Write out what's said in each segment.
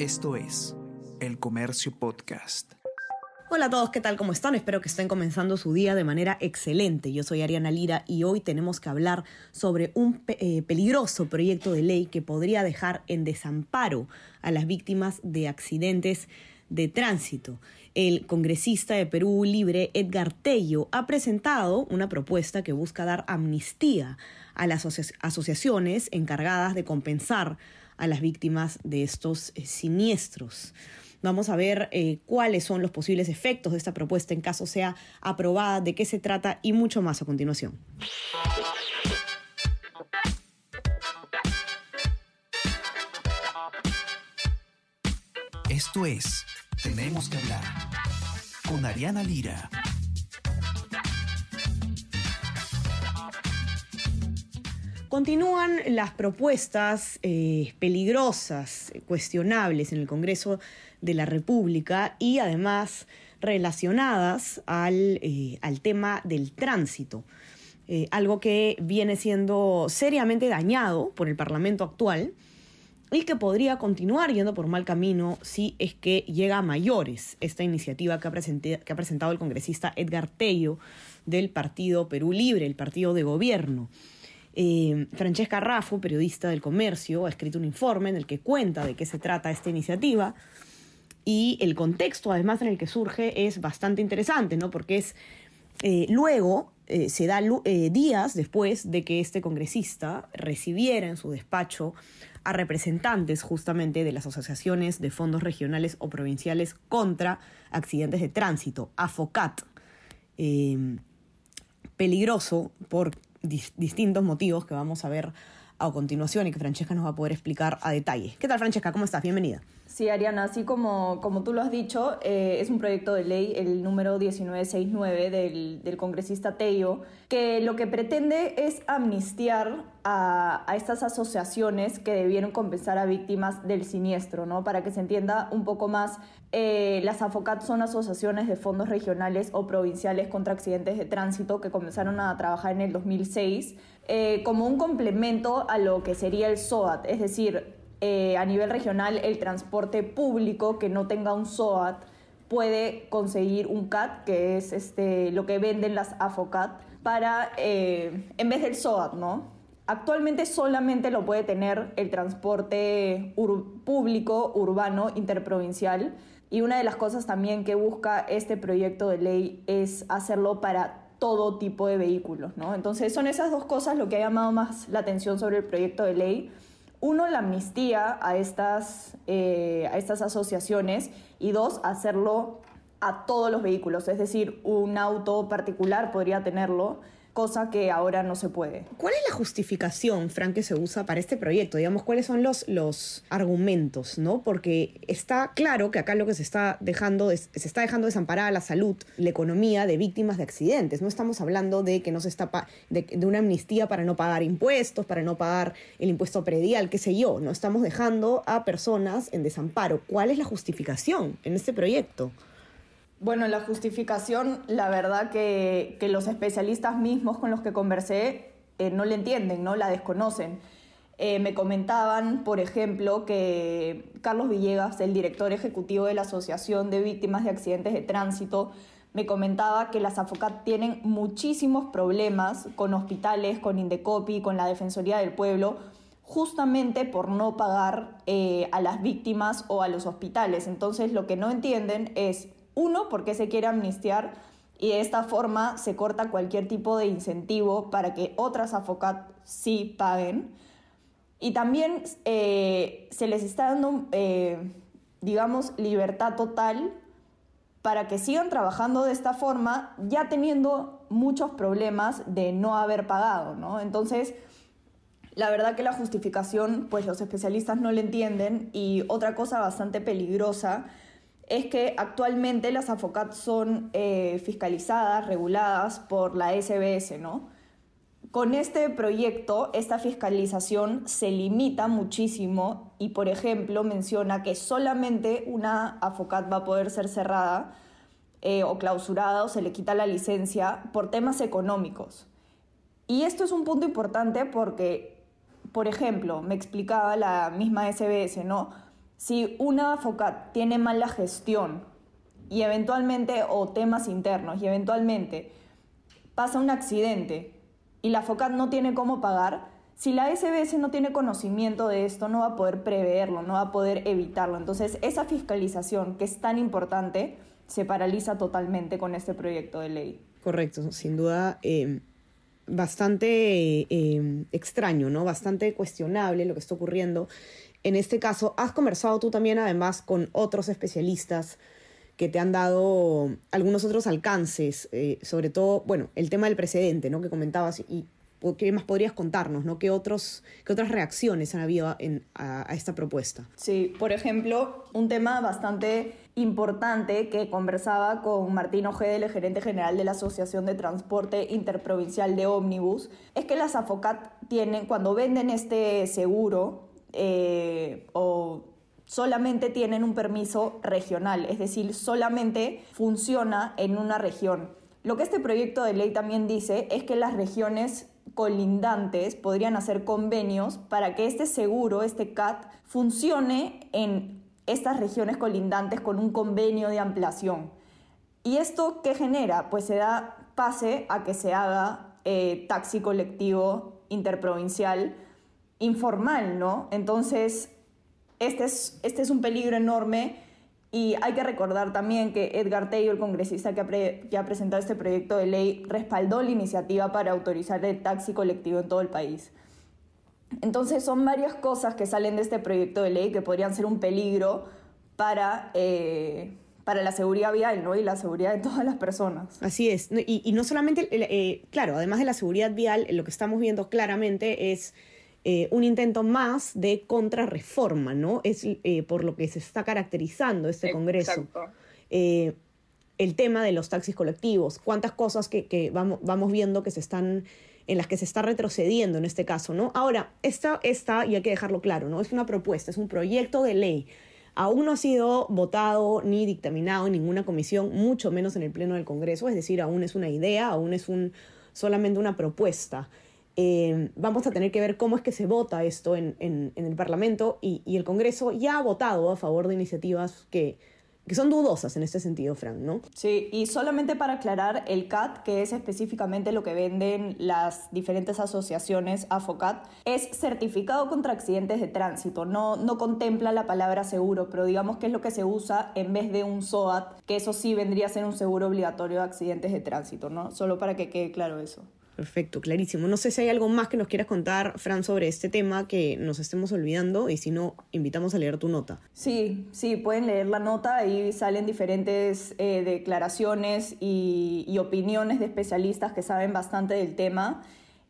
Esto es El Comercio Podcast. Hola a todos, ¿qué tal? ¿Cómo están? Espero que estén comenzando su día de manera excelente. Yo soy Ariana Lira y hoy tenemos que hablar sobre un eh, peligroso proyecto de ley que podría dejar en desamparo a las víctimas de accidentes de tránsito. El congresista de Perú Libre, Edgar Tello, ha presentado una propuesta que busca dar amnistía a las asociaciones encargadas de compensar a las víctimas de estos eh, siniestros. Vamos a ver eh, cuáles son los posibles efectos de esta propuesta en caso sea aprobada, de qué se trata y mucho más a continuación. Esto es Tenemos que hablar con Ariana Lira. Continúan las propuestas eh, peligrosas, cuestionables en el Congreso de la República y además relacionadas al, eh, tema del tránsito. Eh, algo que viene siendo seriamente dañado por el Parlamento actual y que podría continuar yendo por mal camino si es que llega a mayores esta iniciativa que ha, que ha presentado el congresista Edgar Tello del Partido Perú Libre, el partido de gobierno. Eh, Francesca Raffo, periodista del comercio, ha escrito un informe en el que cuenta de qué se trata esta iniciativa y el contexto además en el que surge es bastante interesante, ¿no? Porque es eh, luego eh, se da días después de que este congresista recibiera en su despacho a representantes justamente de las asociaciones de fondos regionales o provinciales contra accidentes de tránsito, AFOCAT. peligroso por distintos motivos que vamos a ver a continuación y que Francesca nos va a poder explicar a detalle. ¿Qué tal Francesca? ¿Cómo estás? Bienvenida. Sí, Ariana, así como, como tú lo has dicho, eh, es un proyecto de ley, el número 1969 del, del congresista Tello, que lo que pretende es amnistiar a, a, estas asociaciones que debieron compensar a víctimas del siniestro, ¿no? Para que se entienda un poco más, eh, las AFOCAT son asociaciones de fondos regionales o provinciales contra accidentes de tránsito que comenzaron a trabajar en el 2006 eh, como un complemento a lo que sería el SOAT, es decir, eh, a nivel regional el transporte público que no tenga un SOAT puede conseguir un CAT, que es este, lo que venden las AFOCAT, para, eh, en vez del SOAT, ¿no? Actualmente solamente lo puede tener el transporte público, urbano, interprovincial. Y una de las cosas también que busca este proyecto de ley es hacerlo para todo tipo de vehículos, ¿no? Entonces son esas dos cosas lo que ha llamado más la atención sobre el proyecto de ley uno, la amnistía a estas, eh, a estas asociaciones y dos, hacerlo a todos los vehículos, es decir, un auto particular podría tenerlo cosa que ahora no se puede. ¿Cuál es la justificación, Frank, que se usa para este proyecto? Digamos, ¿cuáles son los, los argumentos, no? Porque está claro que acá lo que se está dejando es, se está dejando desamparada la salud, la economía de víctimas de accidentes. No estamos hablando de que no se está de, de una amnistía para no pagar impuestos, para no pagar el impuesto predial, qué sé yo. No estamos dejando a personas en desamparo. ¿Cuál es la justificación en este proyecto? Bueno, la justificación, la verdad que, los especialistas mismos con los que conversé eh, no le entienden, no la desconocen. Eh, me comentaban, por ejemplo, que Carlos Villegas, el director ejecutivo de la Asociación de Víctimas de Accidentes de Tránsito, me comentaba que las AFOCAT tienen muchísimos problemas con hospitales, con Indecopi, con la Defensoría del Pueblo, justamente por no pagar eh, a las víctimas o a los hospitales. Entonces, lo que no entienden es uno, porque se quiere amnistiar y de esta forma se corta cualquier tipo de incentivo para que otras AFOCAT sí paguen. Y también eh, se les está dando, eh, digamos, libertad total para que sigan trabajando de esta forma, ya teniendo muchos problemas de no haber pagado, ¿no? Entonces, la verdad que la justificación, pues los especialistas no le entienden y otra cosa bastante peligrosa es que actualmente las AFOCAT son eh, fiscalizadas, reguladas por la SBS, ¿no? Con este proyecto, esta fiscalización se limita muchísimo y, por ejemplo, menciona que solamente una AFOCAT va a poder ser cerrada eh, o clausurada o se le quita la licencia por temas económicos. Y esto es un punto importante porque, por ejemplo, me explicaba la misma SBS, ¿no? Si una FOCAT tiene mala gestión y eventualmente, o temas internos, y eventualmente pasa un accidente y la FOCAT no tiene cómo pagar, si la SBS no tiene conocimiento de esto, no va a poder preverlo, no va a poder evitarlo. Entonces, esa fiscalización que es tan importante se paraliza totalmente con este proyecto de ley. Correcto, sin duda. Eh, bastante eh, extraño, ¿no? Bastante cuestionable lo que está ocurriendo. En este caso, has conversado tú también además con otros especialistas que te han dado algunos otros alcances, eh, sobre todo, bueno, el tema del precedente, ¿no? Que comentabas y ¿qué más podrías contarnos, ¿no? ¿Qué, otros, qué otras reacciones han habido en, a, esta propuesta? Sí, por ejemplo, un tema bastante importante que conversaba con Martín Ojeda, el gerente general de la Asociación de Transporte Interprovincial de Ómnibus, es que las AFOCAT tienen, cuando venden este seguro, eh, o solamente tienen un permiso regional, es decir, solamente funciona en una región. Lo que este proyecto de ley también dice es que las regiones colindantes podrían hacer convenios para que este seguro, este CAT, funcione en estas regiones colindantes con un convenio de ampliación. ¿Y esto qué genera? Pues se da pase a que se haga eh, taxi colectivo interprovincial informal, ¿no? Entonces, este es, este es un peligro enorme y hay que recordar también que Edgar Tello, el congresista que ha, presentado este proyecto de ley, respaldó la iniciativa para autorizar el taxi colectivo en todo el país. Entonces son varias cosas que salen de este proyecto de ley que podrían ser un peligro para, eh, para la seguridad vial ¿no? y la seguridad de todas las personas. Así es. Y, no solamente, eh, claro, además de la seguridad vial, lo que estamos viendo claramente es eh, un intento más de contrarreforma, ¿no? Es eh, por lo que se está caracterizando este Congreso. Eh, el tema de los taxis colectivos, cuántas cosas que, vamos, vamos, viendo que se están en las que se está retrocediendo en este caso, ¿no? Ahora, esta, esta, y hay que dejarlo claro, ¿no? Es una propuesta, es un proyecto de ley. Aún no ha sido votado ni dictaminado en ninguna comisión, mucho menos en el Pleno del Congreso, es decir, aún es una idea, aún es un, solamente una propuesta. Eh, vamos a tener que ver cómo es que se vota esto en, el Parlamento y, el Congreso ya ha votado a favor de iniciativas que, que son dudosas en este sentido, Frank, ¿no? Sí, y solamente para aclarar, el CAT, que es específicamente lo que venden las diferentes asociaciones AFOCAT, es certificado contra accidentes de tránsito, no, no contempla la palabra seguro, pero digamos que es lo que se usa en vez de un SOAT, que eso sí vendría a ser un seguro obligatorio de accidentes de tránsito, ¿no? Solo para que quede claro eso. Perfecto, clarísimo. No sé si hay algo más que nos quieras contar, Fran, sobre este tema que nos estemos olvidando y si no, invitamos a leer tu nota. Sí, sí, pueden leer la nota, ahí salen diferentes eh, declaraciones y, opiniones de especialistas que saben bastante del tema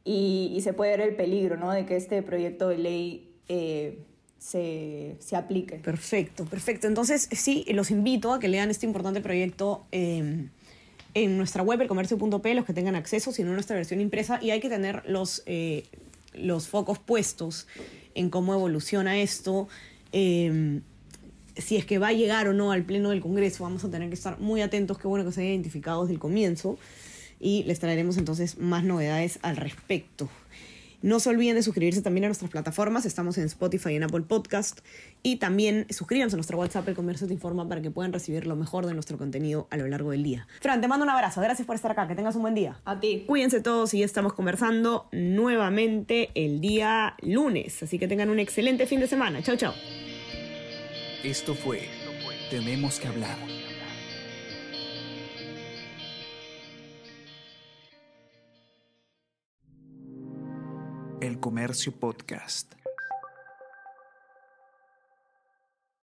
y, se puede ver el peligro ¿no? de que este proyecto de ley... Eh, se, aplique. Perfecto, perfecto. Entonces, sí, los invito a que lean este importante proyecto eh, en nuestra web, elcomercio.p, los que tengan acceso, sino en nuestra versión impresa, y hay que tener los, eh, los focos puestos en cómo evoluciona esto. Em, si es que va a llegar o no al Pleno del Congreso, vamos a tener que estar muy atentos, qué bueno que se haya identificado desde el comienzo, y les traeremos entonces más novedades al respecto. No se olviden de suscribirse también a nuestras plataformas. Estamos en Spotify y en Apple Podcast. Y también suscríbanse a nuestro WhatsApp, El Comercio Te Informa, para que puedan recibir lo mejor de nuestro contenido a lo largo del día. Fran, te mando un abrazo. Gracias por estar acá. Que tengas un buen día. A ti. Cuídense todos y ya estamos conversando nuevamente el día lunes. Así que tengan un excelente fin de semana. Chao, chao. Esto fue Tenemos que hablar Comercio Podcast.